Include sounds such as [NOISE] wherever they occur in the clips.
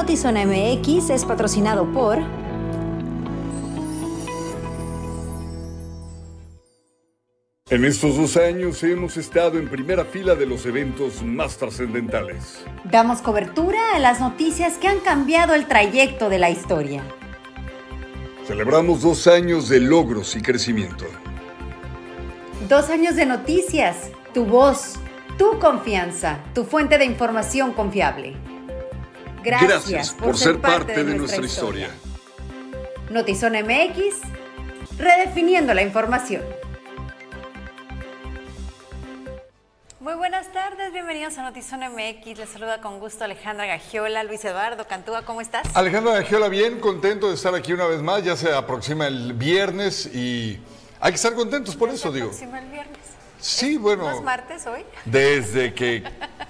Notizona MX es patrocinado por... En estos dos años hemos estado en primera fila de los eventos más trascendentales. Damos cobertura a las noticias que han cambiado el trayecto de la historia. Celebramos dos años de logros y crecimiento. Dos años de noticias, tu voz, tu confianza, tu fuente de información confiable. Gracias, por, ser parte, de, nuestra, historia. historia. Notizona MX, redefiniendo la información. Muy buenas tardes, bienvenidos a Notizón MX. Les saluda con gusto Alejandra Gagiola, Luis Eduardo Cantúa, ¿cómo estás? Alejandra Gagiola, bien, contento de estar aquí una vez más. Ya se aproxima el viernes y hay que estar contentos por eso, digo. Se aproxima el viernes. Sí, bueno. ¿No es martes hoy? Desde que [LAUGHS]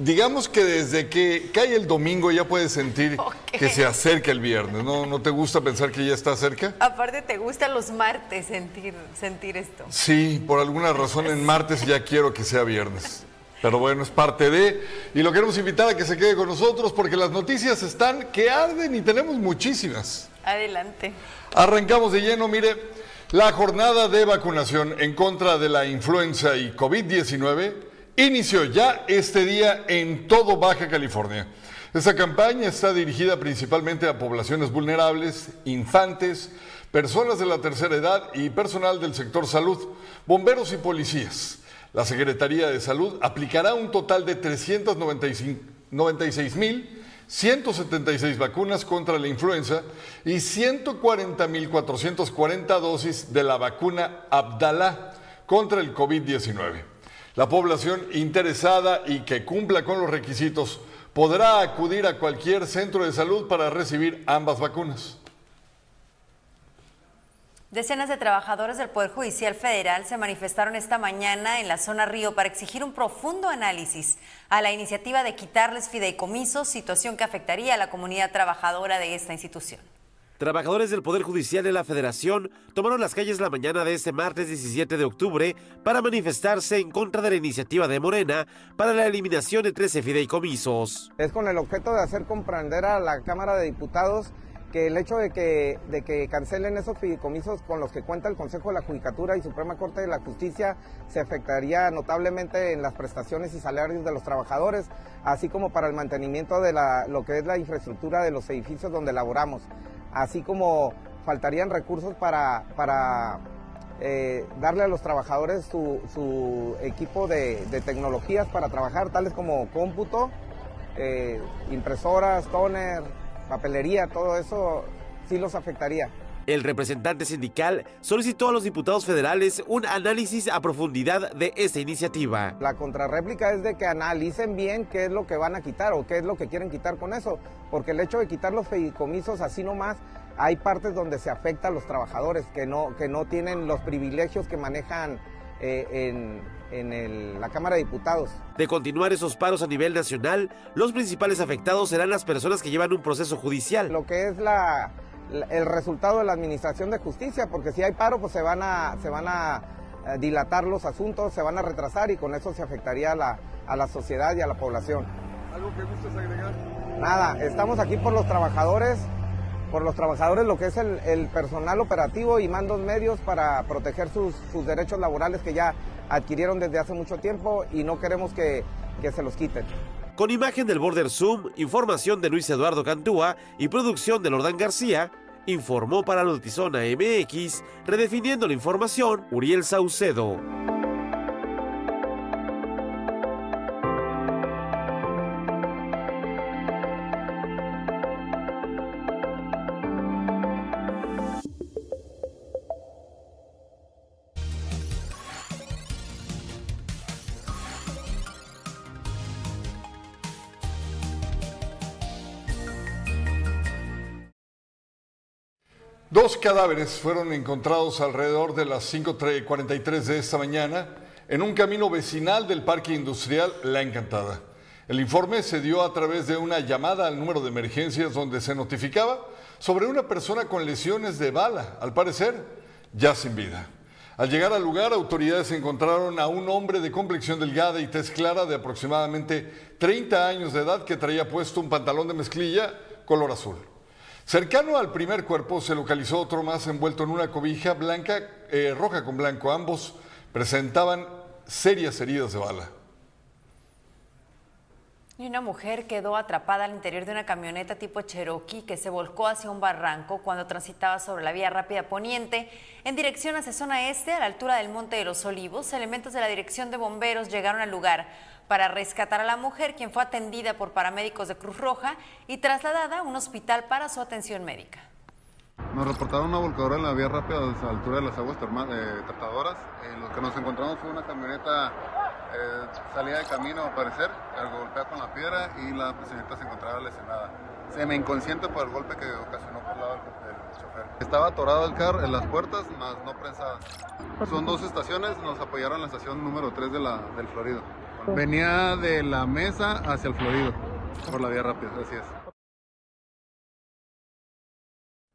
digamos que desde que cae el domingo ya puedes sentir que se acerca el viernes, ¿no? ¿No te gusta pensar que ya está cerca? Aparte, ¿te gustan los martes sentir, sentir esto? Sí, por alguna razón en martes ya quiero que sea viernes. Pero bueno, es parte de... Y lo queremos invitar a que se quede con nosotros porque las noticias están que arden y tenemos muchísimas. Adelante. Arrancamos de lleno, mire, la jornada de vacunación en contra de la influenza y COVID-19 inició ya este día en todo Baja California. Esta campaña está dirigida principalmente a poblaciones vulnerables, infantes, personas de la tercera edad y personal del sector salud, bomberos y policías. La Secretaría de Salud aplicará un total de 396.176 vacunas contra la influenza y 140.440 dosis de la vacuna Abdalá contra el COVID-19. La población interesada y que cumpla con los requisitos podrá acudir a cualquier centro de salud para recibir ambas vacunas. Decenas de trabajadores del Poder Judicial Federal se manifestaron esta mañana en la zona Río para exigir un profundo análisis a la iniciativa de quitarles fideicomisos, situación que afectaría a la comunidad trabajadora de esta institución. Trabajadores del Poder Judicial de la Federación tomaron las calles la mañana de este martes 17 de octubre para manifestarse en contra de la iniciativa de Morena para la eliminación de 13 fideicomisos. Es con el objeto de hacer comprender a la Cámara de Diputados que el hecho de que, de que cancelen esos fideicomisos con los que cuenta el Consejo de la Judicatura y Suprema Corte de la Justicia se afectaría notablemente en las prestaciones y salarios de los trabajadores, así como para el mantenimiento de la, lo que es la infraestructura de los edificios donde laboramos así como faltarían recursos para, para eh, darle a los trabajadores su, equipo de, tecnologías para trabajar, tales como cómputo, eh, impresoras, toner, papelería, todo eso sí los afectaría. El representante sindical solicitó a los diputados federales un análisis a profundidad de esta iniciativa. La contrarréplica es de que analicen bien qué es lo que van a quitar o qué es lo que quieren quitar con eso, porque el hecho de quitar los fideicomisos así nomás, hay partes donde se afecta a los trabajadores que no, que no tienen los privilegios que manejan eh, en, la Cámara de Diputados. De continuar esos paros a nivel nacional, los principales afectados serán las personas que llevan un proceso judicial. Lo que es la el resultado de la administración de justicia, porque si hay paro, pues se van a, se van a eh, dilatar los asuntos, se van a retrasar y con eso se afectaría a la, a la sociedad y a la población. ¿Algo que gustes agregar? Nada, estamos aquí por los trabajadores, por los trabajadores, lo que es el, personal operativo y mandos medios para proteger sus, sus, derechos laborales que ya adquirieron desde hace mucho tiempo y no queremos que, que se los quiten. Con imagen del Border Zoom, información de Luis Eduardo Cantúa y producción de Lordán García, informó para Notizona MX, redefiniendo la información, Uriel Saucedo. Dos cadáveres fueron encontrados alrededor de las 5.43 de esta mañana en un camino vecinal del Parque Industrial La Encantada. El informe se dio a través de una llamada al número de emergencias donde se notificaba sobre una persona con lesiones de bala, al parecer ya sin vida. Al llegar al lugar, autoridades encontraron a un hombre de complexión delgada y tez clara de aproximadamente 30 años de edad que traía puesto un pantalón de mezclilla color azul. Cercano al primer cuerpo se localizó otro más envuelto en una cobija blanca, eh, roja con blanco. Ambos presentaban serias heridas de bala. Y una mujer quedó atrapada al interior de una camioneta tipo Cherokee que se volcó hacia un barranco cuando transitaba sobre la vía rápida poniente en dirección hacia zona este a la altura del Monte de los Olivos. Elementos de la dirección de bomberos llegaron al lugar para rescatar a la mujer, quien fue atendida por paramédicos de Cruz Roja y trasladada a un hospital para su atención médica. Nos reportaron una volcadora en la vía rápida a la altura de las aguas eh, tratadoras. Eh, lo que nos encontramos fue una camioneta eh, salida de camino, al parecer, golpea con la piedra y la señorita se encontraba lesionada. Se me inconsciente por el golpe que ocasionó por el lado del, chofer. Estaba atorado el carro en las puertas, más no prensada. Son dos estaciones, nos apoyaron en la estación número 3 de la, del Florido. Venía de la mesa hacia el Florido, por la vía rápida, así es.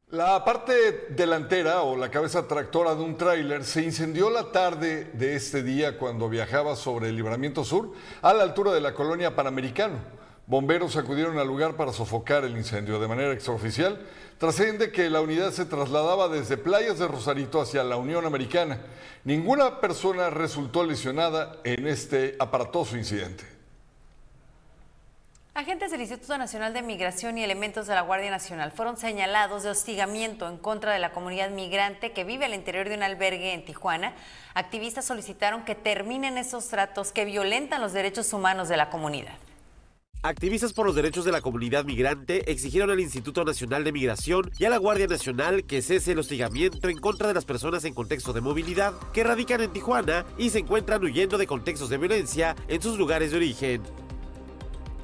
La parte delantera o la cabeza tractora de un tráiler se incendió la tarde de este día cuando viajaba sobre el Libramiento Sur a la altura de la colonia Panamericano. Bomberos acudieron al lugar para sofocar el incendio. De manera extraoficial, trasciende que la unidad se trasladaba desde playas de Rosarito hacia la Unión Americana. Ninguna persona resultó lesionada en este aparatoso incidente. Agentes del Instituto Nacional de Migración y elementos de la Guardia Nacional fueron señalados de hostigamiento en contra de la comunidad migrante que vive al interior de un albergue en Tijuana. Activistas solicitaron que terminen esos tratos que violentan los derechos humanos de la comunidad. Activistas por los derechos de la comunidad migrante exigieron al Instituto Nacional de Migración y a la Guardia Nacional que cese el hostigamiento en contra de las personas en contexto de movilidad que radican en Tijuana y se encuentran huyendo de contextos de violencia en sus lugares de origen.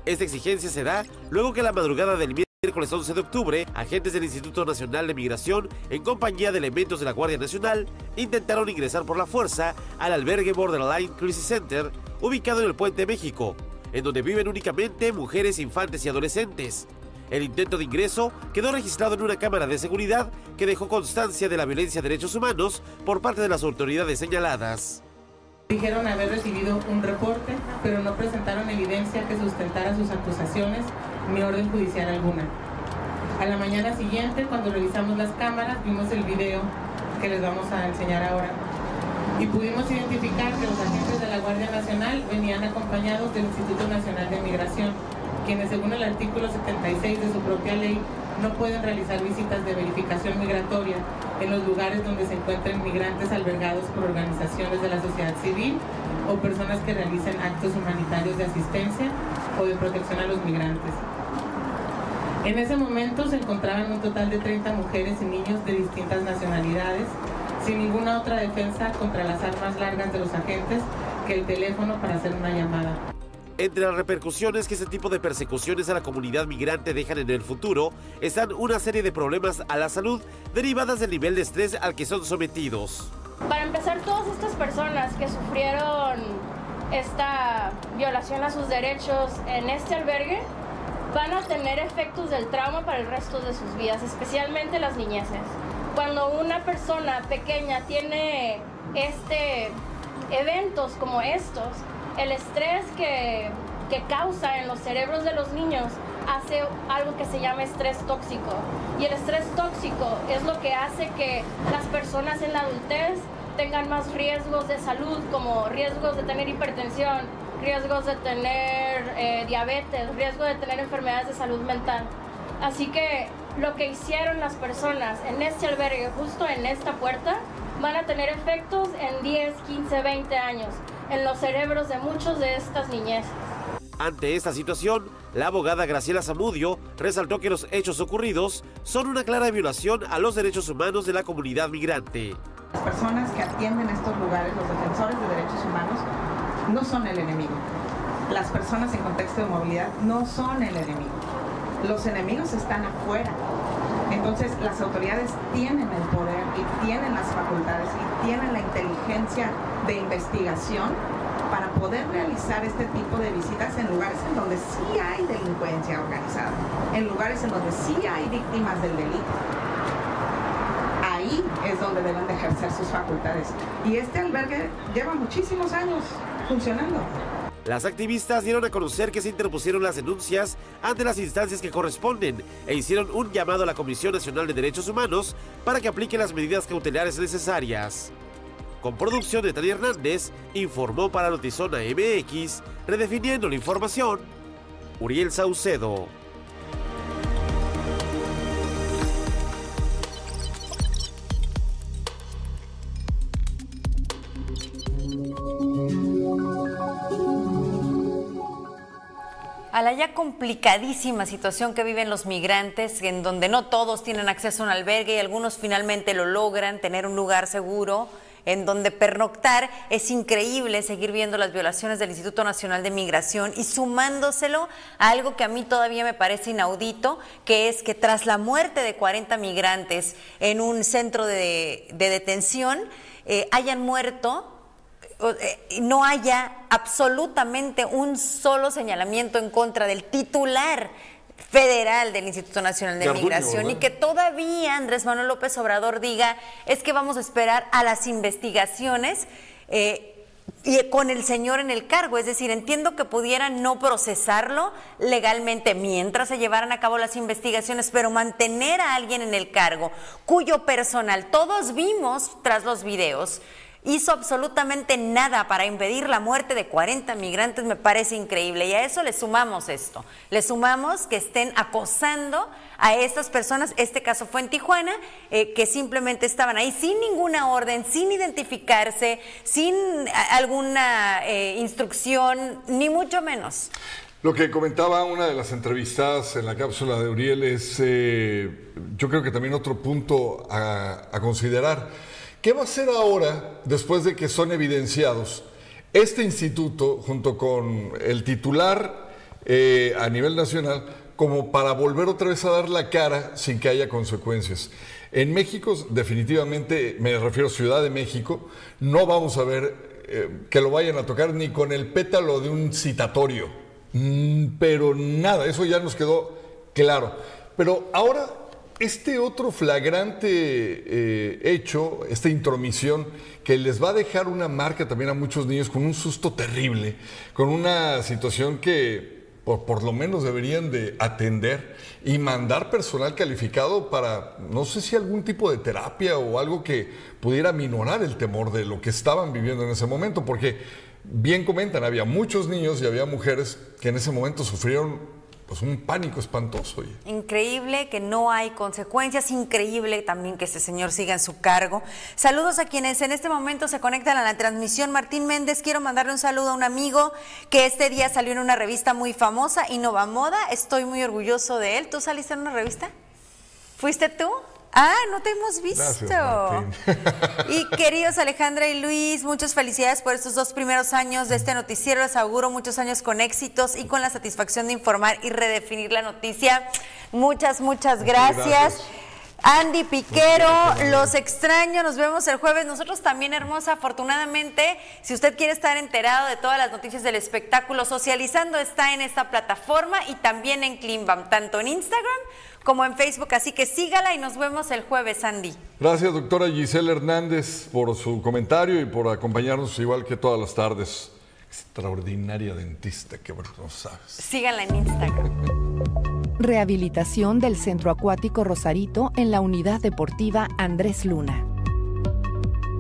Esta exigencia se da luego que la madrugada del miércoles 11 de octubre, agentes del Instituto Nacional de Migración, en compañía de elementos de la Guardia Nacional, intentaron ingresar por la fuerza al albergue Borderline Crisis Center, ubicado en el Puente México, en donde viven únicamente mujeres, infantes y adolescentes. El intento de ingreso quedó registrado en una cámara de seguridad que dejó constancia de la violencia de derechos humanos por parte de las autoridades señaladas. Dijeron haber recibido un reporte, pero no presentaron evidencia que sustentara sus acusaciones ni orden judicial alguna. A la mañana siguiente, cuando revisamos las cámaras, vimos el video que les vamos a enseñar ahora y pudimos identificar que los agentes de la Guardia Nacional venían acompañados del Instituto Nacional de Migración, quienes según el artículo 76 de su propia ley no pueden realizar visitas de verificación migratoria en los lugares donde se encuentren migrantes albergados por organizaciones de la sociedad civil o personas que realicen actos humanitarios de asistencia o de protección a los migrantes. En ese momento se encontraban un total de 30 mujeres y niños de distintas nacionalidades, sin ninguna otra defensa contra las armas largas de los agentes que el teléfono para hacer una llamada. Entre las repercusiones que este tipo de persecuciones a la comunidad migrante dejan en el futuro están una serie de problemas a la salud derivadas del nivel de estrés al que son sometidos. Para empezar, todas estas personas que sufrieron esta violación a sus derechos en este albergue van a tener efectos del trauma para el resto de sus vidas, especialmente las niñeces. Cuando una persona pequeña tiene este eventos como estos, el estrés que, causa en los cerebros de los niños hace algo que se llama estrés tóxico. Y el estrés tóxico es lo que hace que las personas en la adultez tengan más riesgos de salud, como riesgos de tener hipertensión, riesgos de tener eh, diabetes, riesgo de tener enfermedades de salud mental. Así que lo que hicieron las personas en este albergue, justo en esta puerta, van a tener efectos en 10, 15, 20 años en los cerebros de muchos de estas niñeces. Ante esta situación, la abogada Graciela Zamudio resaltó que los hechos ocurridos son una clara violación a los derechos humanos de la comunidad migrante. Las personas que atienden estos lugares, los defensores de derechos humanos, no son el enemigo. Las personas en contexto de movilidad no son el enemigo. Los enemigos están afuera. Entonces las autoridades tienen el poder y tienen las facultades y tienen la inteligencia de investigación para poder realizar este tipo de visitas en lugares en donde sí hay delincuencia organizada, en lugares en donde sí hay víctimas del delito. Ahí es donde deben de ejercer sus facultades. Y este albergue lleva muchísimos años funcionando. Las activistas dieron a conocer que se interpusieron las denuncias ante las instancias que corresponden e hicieron un llamado a la Comisión Nacional de Derechos Humanos para que aplique las medidas cautelares necesarias. Con producción de Tania Hernández, informó para Notizona MX, redefiniendo la información, Uriel Saucedo. La ya complicadísima situación que viven los migrantes, en donde no todos tienen acceso a un albergue y algunos finalmente lo logran, tener un lugar seguro en donde pernoctar, es increíble seguir viendo las violaciones del Instituto Nacional de Migración y sumándoselo a algo que a mí todavía me parece inaudito, que es que tras la muerte de 40 migrantes en un centro de, detención, eh, hayan muerto no haya absolutamente un solo señalamiento en contra del titular federal del Instituto Nacional de, Migración y que todavía Andrés Manuel López Obrador diga es que vamos a esperar a las investigaciones eh, y con el señor en el cargo. Es decir, entiendo que pudieran no procesarlo legalmente mientras se llevaran a cabo las investigaciones, pero mantener a alguien en el cargo cuyo personal todos vimos tras los videos hizo absolutamente nada para impedir la muerte de 40 migrantes, me parece increíble. Y a eso le sumamos esto, le sumamos que estén acosando a estas personas, este caso fue en Tijuana, eh, que simplemente estaban ahí sin ninguna orden, sin identificarse, sin alguna eh, instrucción, ni mucho menos. Lo que comentaba una de las entrevistadas en la cápsula de Uriel es, eh, yo creo que también otro punto a considerar ¿Qué va a hacer ahora, después de que son evidenciados, este instituto, junto con el titular eh, a nivel nacional, como para volver otra vez a dar la cara sin que haya consecuencias? En México, definitivamente, me refiero a Ciudad de México, no vamos a ver eh, que lo vayan a tocar ni con el pétalo de un citatorio. Mm, pero nada, eso ya nos quedó claro. Pero ahora este otro flagrante eh, hecho, esta intromisión, que les va a dejar una marca también a muchos niños con un susto terrible, con una situación que por, lo menos deberían de atender y mandar personal calificado para, no sé si algún tipo de terapia o algo que pudiera minorar el temor de lo que estaban viviendo en ese momento, porque bien comentan, había muchos niños y había mujeres que en ese momento sufrieron pues un pánico espantoso. Increíble que no hay consecuencias, increíble también que este señor siga en su cargo. Saludos a quienes en este momento se conectan a la transmisión. Martín Méndez, quiero mandarle un saludo a un amigo que este día salió en una revista muy famosa, Innova Moda. Estoy muy orgulloso de él. ¿Tú saliste en una revista? ¿Fuiste tú? Ah, no te hemos visto. y queridos Alejandra y Luis, muchas felicidades por estos dos primeros años de este noticiero. Les auguro muchos años con éxitos y con la satisfacción de informar y redefinir la noticia. Muchas, muchas gracias. Andy Piquero, los extraño, nos vemos el jueves. Nosotros también, hermosa, afortunadamente, si usted quiere estar enterado de todas las noticias del espectáculo, socializando está en esta plataforma y también en Climbam, tanto en Instagram como en Facebook. Así que sígala y nos vemos el jueves, Andy. Gracias, doctora Giselle Hernández, por su comentario y por acompañarnos igual que todas las tardes. Extraordinaria dentista, que bueno, no sabes. Síganla en Instagram. [LAUGHS] Rehabilitación del Centro Acuático Rosarito en la Unidad Deportiva Andrés Luna.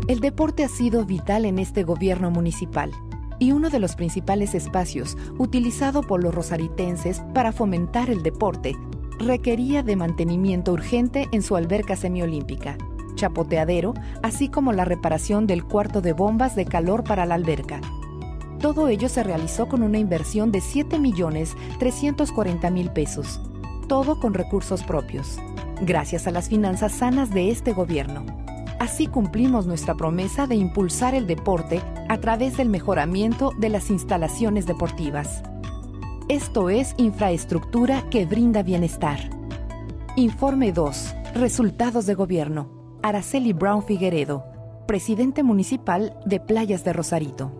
El deporte ha sido vital en este gobierno municipal y uno de los principales espacios utilizado por los rosaritenses para fomentar el deporte requería de mantenimiento urgente en su alberca semiolímpica, chapoteadero, así como la reparación del cuarto de bombas de calor para la alberca. Todo ello se realizó con una inversión de 7.340.000 pesos todo con recursos propios, gracias a las finanzas sanas de este gobierno. Así cumplimos nuestra promesa de impulsar el deporte a través del mejoramiento de las instalaciones deportivas. Esto es infraestructura que brinda bienestar. Informe 2. Resultados de gobierno. Araceli Brown Figueredo, presidente municipal de Playas de Rosarito.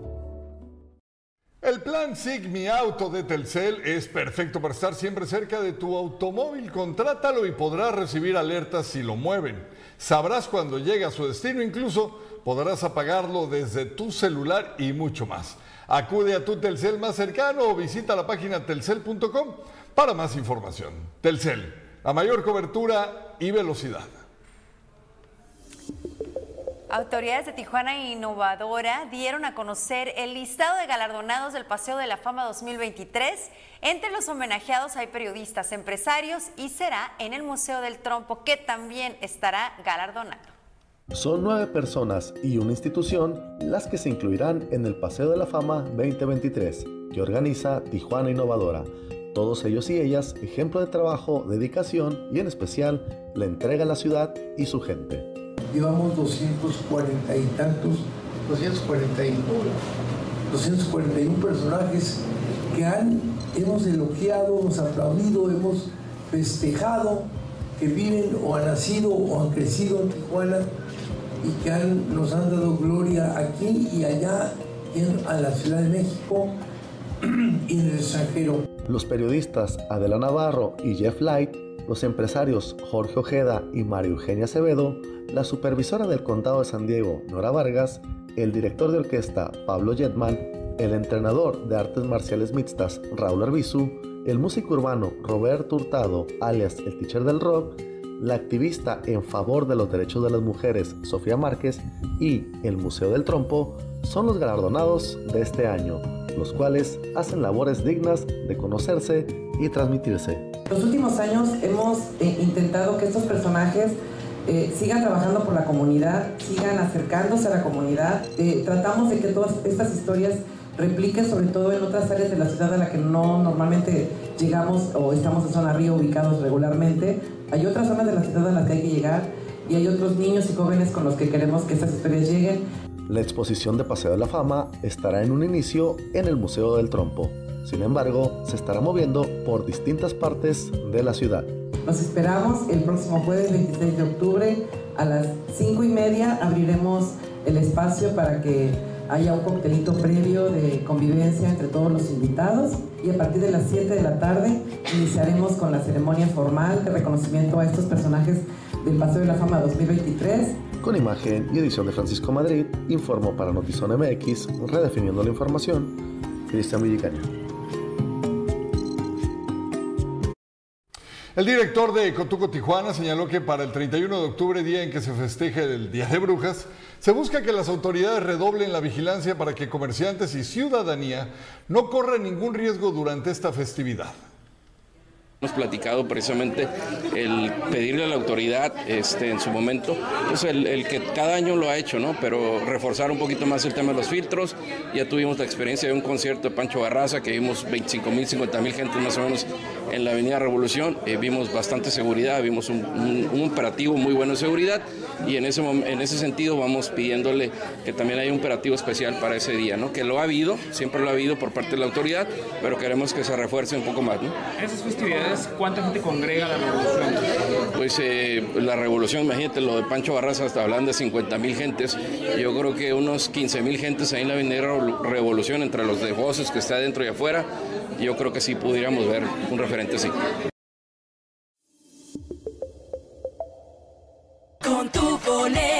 El plan SIG Mi Auto de Telcel es perfecto para estar siempre cerca de tu automóvil. Contrátalo y podrás recibir alertas si lo mueven. Sabrás cuando llega a su destino, incluso podrás apagarlo desde tu celular y mucho más. Acude a tu Telcel más cercano o visita la página telcel.com para más información. Telcel, la mayor cobertura y velocidad. Autoridades de Tijuana Innovadora dieron a conocer el listado de galardonados del Paseo de la Fama 2023. Entre los homenajeados hay periodistas, empresarios y será en el Museo del Trompo que también estará galardonado. Son nueve personas y una institución las que se incluirán en el Paseo de la Fama 2023 que organiza Tijuana Innovadora. Todos ellos y ellas ejemplo de trabajo, dedicación y en especial la entrega a la ciudad y su gente llevamos 240 y tantos, 241, 241 personajes que han, hemos elogiado, hemos aplaudido, hemos festejado, que viven o han nacido o han crecido en Tijuana y que nos han dado gloria aquí y allá en a la Ciudad de México [CLEARS THROAT] y en el extranjero. Los periodistas Adela Navarro y Jeff Light, los empresarios Jorge Ojeda y María Eugenia Acevedo la supervisora del condado de San Diego, Nora Vargas, el director de orquesta, Pablo Jetman, el entrenador de artes marciales mixtas, Raúl Arbizu, el músico urbano Roberto Hurtado, alias el teacher del rock, la activista en favor de los derechos de las mujeres, Sofía Márquez, y el Museo del Trompo, son los galardonados de este año, los cuales hacen labores dignas de conocerse y transmitirse. Los últimos años hemos eh, intentado que estos personajes eh, sigan trabajando por la comunidad, sigan acercándose a la comunidad. Eh, tratamos de que todas estas historias repliquen sobre todo en otras áreas de la ciudad a la que no normalmente llegamos o estamos en zona río ubicados regularmente. Hay otras zonas de la ciudad a las que hay que llegar y hay otros niños y jóvenes con los que queremos que estas historias lleguen. La exposición de Paseo de la Fama estará en un inicio en el Museo del Trompo. Sin embargo, se estará moviendo por distintas partes de la ciudad. Los esperamos el próximo jueves 26 de octubre a las 5 y media. Abriremos el espacio para que haya un coctelito previo de convivencia entre todos los invitados y a partir de las 7 de la tarde iniciaremos con la ceremonia formal de reconocimiento a estos personajes del Paseo de la Fama 2023. Con imagen y edición de Francisco Madrid, informó para Notizón MX, redefiniendo la información, Cristian Villicaña. El director de Cotuco Tijuana señaló que para el 31 de octubre, día en que se festeje el Día de Brujas, se busca que las autoridades redoblen la vigilancia para que comerciantes y ciudadanía no corran ningún riesgo durante esta festividad. Hemos platicado precisamente el pedirle a la autoridad este, en su momento, pues el, que cada año lo ha hecho, ¿no? Pero reforzar un poquito más el tema de los filtros. Ya tuvimos la experiencia de un concierto de Pancho Barraza que vimos 25 mil, 50 mil gente más o menos en la Avenida Revolución. Eh, vimos bastante seguridad, vimos un, operativo muy bueno de seguridad y en ese, en ese sentido vamos pidiéndole que también haya un operativo especial para ese día, ¿no? Que lo ha habido, siempre lo ha habido por parte de la autoridad, pero queremos que se refuerce un poco más, ¿no? Esas festividades ¿cuánta gente congrega la revolución? Pues eh, la revolución, imagínate, lo de Pancho Barraza hasta hablando de 50 mil gentes. Yo creo que unos 15 mil gentes ahí en la Avenida Revolución, entre los de voces que está dentro y afuera, yo creo que sí pudiéramos ver un referente así. Con tu boleto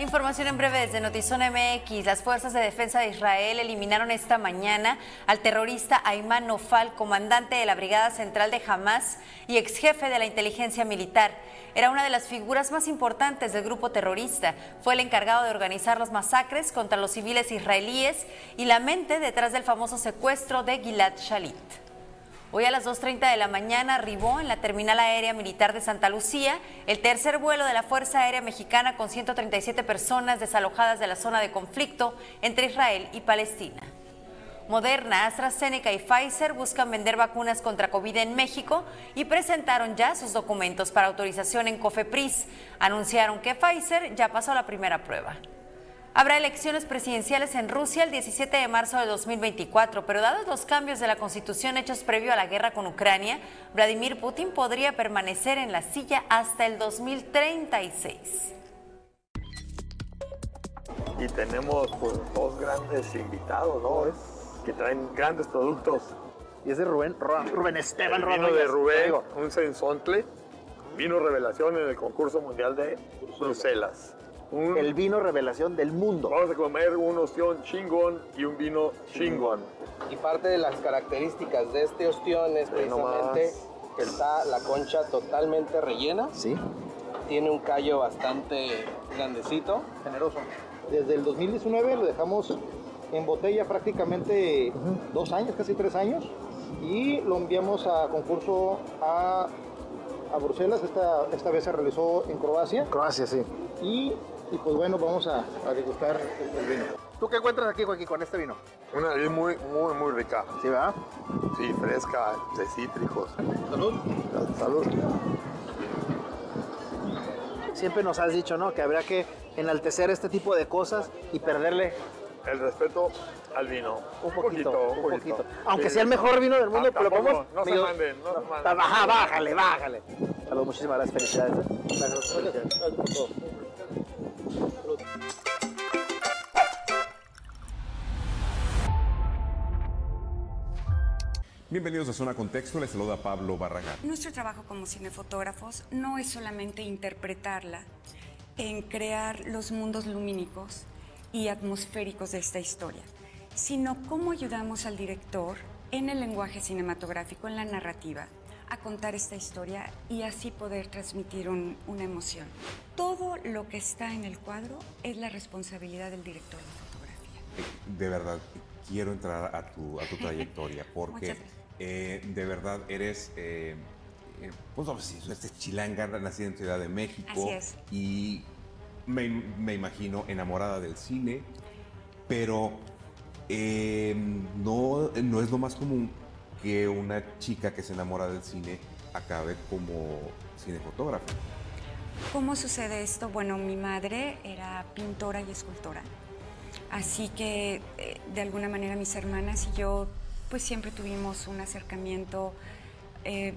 Información en breve desde Notizón MX. Las fuerzas de defensa de Israel eliminaron esta mañana al terrorista Ayman Nofal, comandante de la Brigada Central de Hamas y ex jefe de la inteligencia militar. Era una de las figuras más importantes del grupo terrorista. Fue el encargado de organizar las masacres contra los civiles israelíes y la mente detrás del famoso secuestro de Gilad Shalit. Hoy a las 2.30 de la mañana arribó en la Terminal Aérea Militar de Santa Lucía el tercer vuelo de la Fuerza Aérea Mexicana con 137 personas desalojadas de la zona de conflicto entre Israel y Palestina. Moderna, AstraZeneca y Pfizer buscan vender vacunas contra COVID en México y presentaron ya sus documentos para autorización en COFEPRIS. Anunciaron que Pfizer ya pasó la primera prueba. Habrá elecciones presidenciales en Rusia el 17 de marzo de 2024, pero dados los cambios de la constitución hechos previo a la guerra con Ucrania, Vladimir Putin podría permanecer en la silla hasta el 2036. Y tenemos pues, dos grandes invitados, ¿no? Que traen grandes productos. Y es de Rubén, Rubén Esteban El vino de Rubén, un sensontle, vino revelación en el concurso mundial de Bruselas. Un- El vino revelación del mundo. Vamos a comer un ostión chingón y un vino chingón. Y parte de las características de este ostión es precisamente que está la concha totalmente rellena. Sí. Tiene un callo bastante grandecito. Generoso. Desde el 2019 lo dejamos en botella prácticamente dos años, casi tres años. Y lo enviamos a concurso a, a Bruselas. Esta, esta vez se realizó en Croacia. Croacia, sí. Y, y pues bueno, vamos a, a degustar el, vino. ¿Tú qué encuentras aquí, Joaquín, con este vino? Una nariz muy, muy, muy rica. ¿Sí, verdad? Sí, fresca, de cítricos. Salud. Salud. Siempre nos has dicho, ¿no? Que habría que enaltecer este tipo de cosas y perderle El respeto al vino. un poquito, un poquito. Aunque Sí. sea el mejor vino del mundo, Ah, pero podemos... No se manden, no se manden. Baja, bájale, bájale. Salud, muchísimas gracias, felicidades. ¿eh? Gracias, gracias por todo. Bienvenidos a Zona Contexto, les saluda Pablo Barragán. Nuestro trabajo como cinefotógrafos no es solamente interpretarla, en crear los mundos lumínicos y atmosféricos de esta historia, sino cómo ayudamos al director en el lenguaje cinematográfico, en la narrativa, a contar esta historia y así poder transmitir un- una emoción. Todo lo que está en el cuadro es la responsabilidad del director de fotografía. De verdad, quiero entrar a tu, a tu trayectoria [LAUGHS] porque eh, de verdad eres, eh, eh, pues vamos a decir, este chilanga nacida en Ciudad de México. Así es. Y me, me imagino enamorada del cine, pero eh, no, no es lo más común que una chica que se enamora del cine acabe como cinefotógrafa. ¿Cómo sucede esto? Bueno, mi madre era pintora y escultora, así que eh, de alguna manera mis hermanas y yo pues siempre tuvimos un acercamiento eh,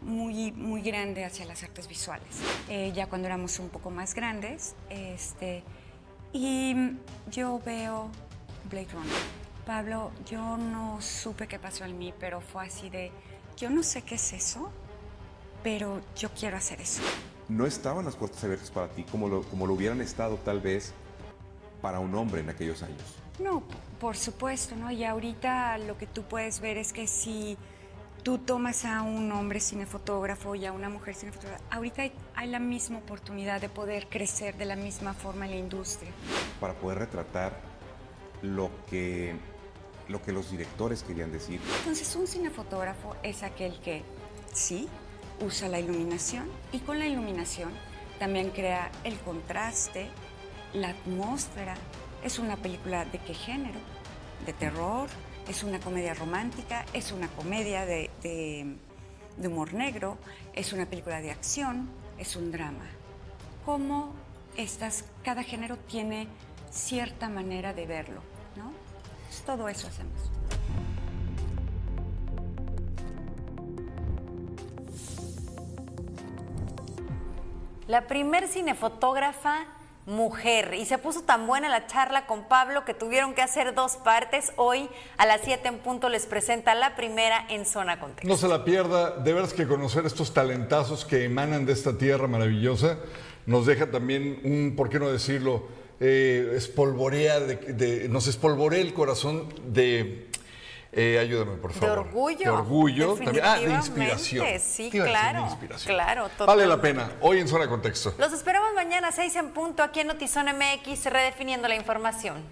muy, muy grande hacia las artes visuales. Eh, ya cuando éramos un poco más grandes, este, y yo veo Blade Runner. Pablo, yo no supe qué pasó en mí, pero fue así de, yo no sé qué es eso, pero yo quiero hacer eso. no estaban las puertas abiertas para ti como lo, como lo hubieran estado tal vez para un hombre en aquellos años. No, por supuesto, ¿no? Y ahorita lo que tú puedes ver es que si tú tomas a un hombre cinefotógrafo y a una mujer cinefotógrafa, ahorita hay, hay la misma oportunidad de poder crecer de la misma forma en la industria. para poder retratar lo que, lo que los directores querían decir. Entonces, un cinefotógrafo es aquel que, sí, usa la iluminación y con la iluminación también crea el contraste, la atmósfera. Es una película de qué género? De terror, es una comedia romántica, es una comedia de, de- de humor negro, es una película de acción, es un drama. Cómo estas, cada género tiene cierta manera de verlo, todo eso hacemos. La primer cinefotógrafa mujer. Y se puso tan buena la charla con Pablo que tuvieron que hacer dos partes. Hoy a las 7 en punto les presenta la primera en Zona Contexto. No se la pierda, de veras que conocer estos talentazos que emanan de esta tierra maravillosa nos deja también un, ¿por qué no decirlo?, eh, espolvorea, de- de- nos espolvorea el corazón de... eh, ayúdame, por De favor. orgullo. De orgullo. también. Ah, de inspiración. Sí, de claro. inspiración. Claro, Vale la pena. Hoy en Zona Contexto. Los esperamos mañana a 6 en punto aquí en Notizón MX, redefiniendo la información.